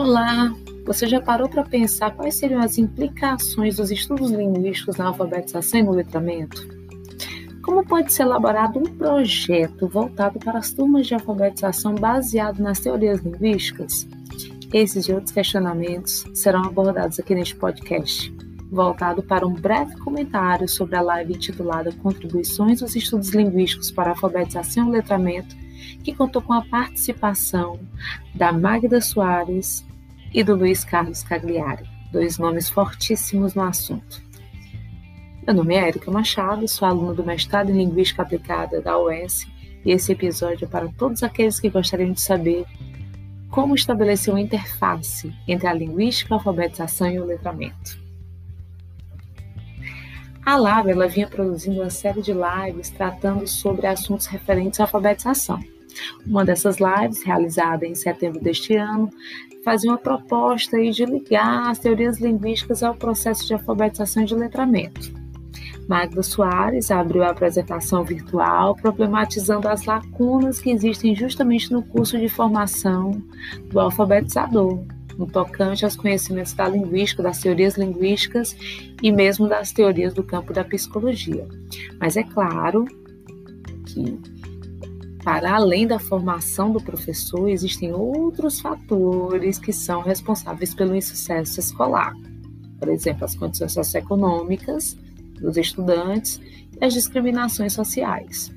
Olá! Você já parou para pensar quais seriam as implicações dos estudos linguísticos na alfabetização e no letramento? Como pode ser elaborado um projeto voltado para as turmas de alfabetização baseado nas teorias linguísticas? Esses e outros questionamentos serão abordados aqui neste podcast, voltado para um breve comentário sobre a live intitulada Contribuições dos Estudos Linguísticos para a Alfabetização e Letramento, que contou com a participação da Magda Soares, e do Luiz Carlos Cagliari, dois nomes fortíssimos no assunto. Meu nome é Erika Machado, sou aluna do mestrado em Linguística Aplicada da UES e esse episódio é para todos aqueles que gostariam de saber como estabelecer uma interface entre a linguística, a alfabetização e o letramento. A Lab ela vinha produzindo uma série de lives tratando sobre assuntos referentes à alfabetização. Uma dessas lives, realizada em setembro deste ano, fazia uma proposta de ligar as teorias linguísticas ao processo de alfabetização e de letramento. Magda Soares abriu a apresentação virtual, problematizando as lacunas que existem justamente no curso de formação do alfabetizador, no tocante aos conhecimentos da linguística, das teorias linguísticas e mesmo das teorias do campo da psicologia. Mas é claro que para além da formação do professor, existem outros fatores que são responsáveis pelo insucesso escolar. Por exemplo, as condições socioeconômicas dos estudantes e as discriminações sociais.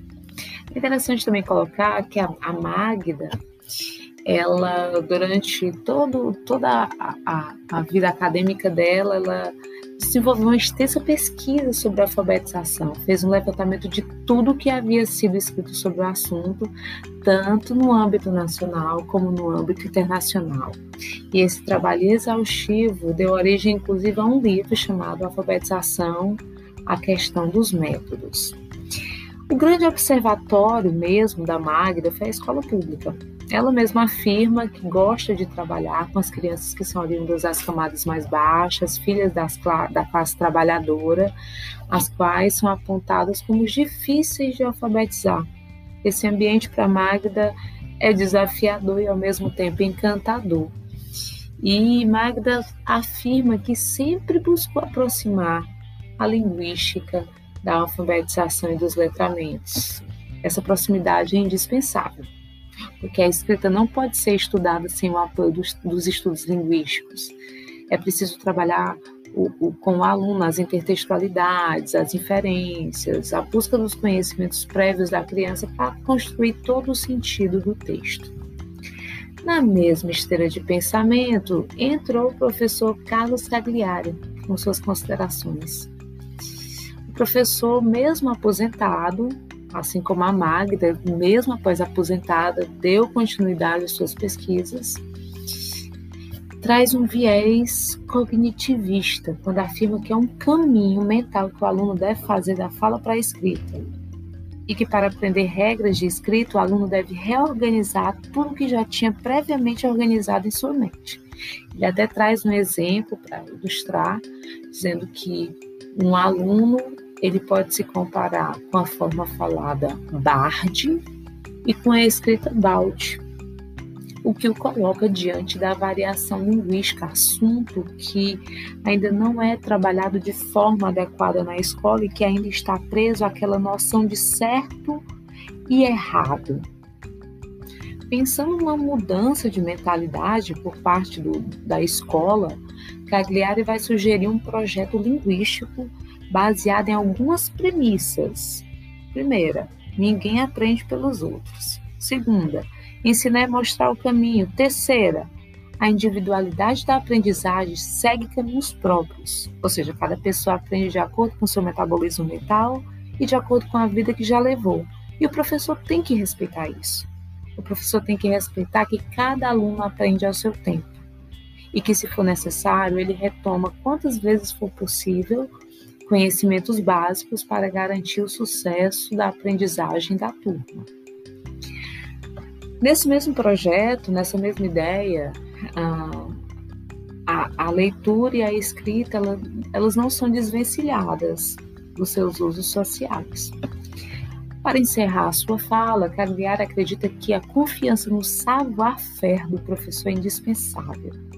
É interessante também colocar que a, a Magda, ela durante todo, toda a, a, a vida acadêmica dela, ela desenvolveu uma extensa pesquisa sobre alfabetização, fez um levantamento de tudo que havia sido escrito sobre o assunto, tanto no âmbito nacional como no âmbito internacional. E esse trabalho exaustivo deu origem, inclusive, a um livro chamado Alfabetização: A Questão dos Métodos. O grande observatório mesmo da Magda foi a escola pública. Ela mesma afirma que gosta de trabalhar com as crianças que são oriundas das camadas mais baixas, filhas das, da classe trabalhadora, as quais são apontadas como difíceis de alfabetizar. Esse ambiente para Magda é desafiador e ao mesmo tempo encantador. E Magda afirma que sempre buscou aproximar a linguística da alfabetização e dos letramentos. Essa proximidade é indispensável porque a escrita não pode ser estudada sem o apoio dos, dos estudos linguísticos. É preciso trabalhar o, o, com o aluno as intertextualidades, as inferências, a busca dos conhecimentos prévios da criança para construir todo o sentido do texto. Na mesma esteira de pensamento, entrou o professor Carlos Cagliari com suas considerações. O professor, mesmo aposentado, assim como a Magda, mesmo após aposentada, deu continuidade às suas pesquisas, traz um viés cognitivista, quando afirma que é um caminho mental que o aluno deve fazer da fala para a escrita. E que para aprender regras de escrita, o aluno deve reorganizar tudo que já tinha previamente organizado em sua mente. Ele até traz um exemplo para ilustrar, dizendo que um aluno ele pode se comparar com a forma falada Bard e com a escrita Bald, o que o coloca diante da variação linguística, assunto que ainda não é trabalhado de forma adequada na escola e que ainda está preso àquela noção de certo e errado. Pensando numa mudança de mentalidade por parte do, da escola, Cagliari vai sugerir um projeto linguístico baseada em algumas premissas. Primeira, ninguém aprende pelos outros. Segunda, ensinar e mostrar o caminho. Terceira, a individualidade da aprendizagem segue caminhos próprios, ou seja, cada pessoa aprende de acordo com seu metabolismo mental e de acordo com a vida que já levou. E o professor tem que respeitar isso. O professor tem que respeitar que cada aluno aprende ao seu tempo e que, se for necessário, ele retoma quantas vezes for possível conhecimentos básicos para garantir o sucesso da aprendizagem da turma. Nesse mesmo projeto, nessa mesma ideia, a, a leitura e a escrita ela, elas não são desvencilhadas dos seus usos sociais. Para encerrar sua fala, Cagliari acredita que a confiança no savoir-faire do professor é indispensável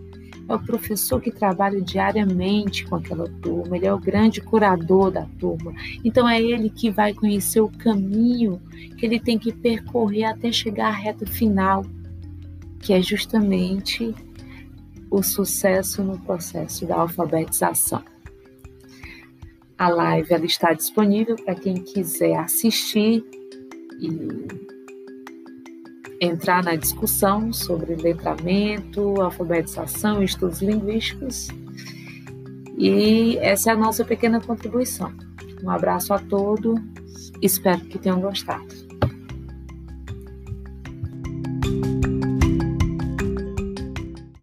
é o professor que trabalha diariamente com aquela turma, ele é o grande curador da turma. Então é ele que vai conhecer o caminho que ele tem que percorrer até chegar à reta final, que é justamente o sucesso no processo da alfabetização. A live ela está disponível para quem quiser assistir e entrar na discussão sobre letramento, alfabetização e estudos linguísticos. E essa é a nossa pequena contribuição. Um abraço a todos, espero que tenham gostado.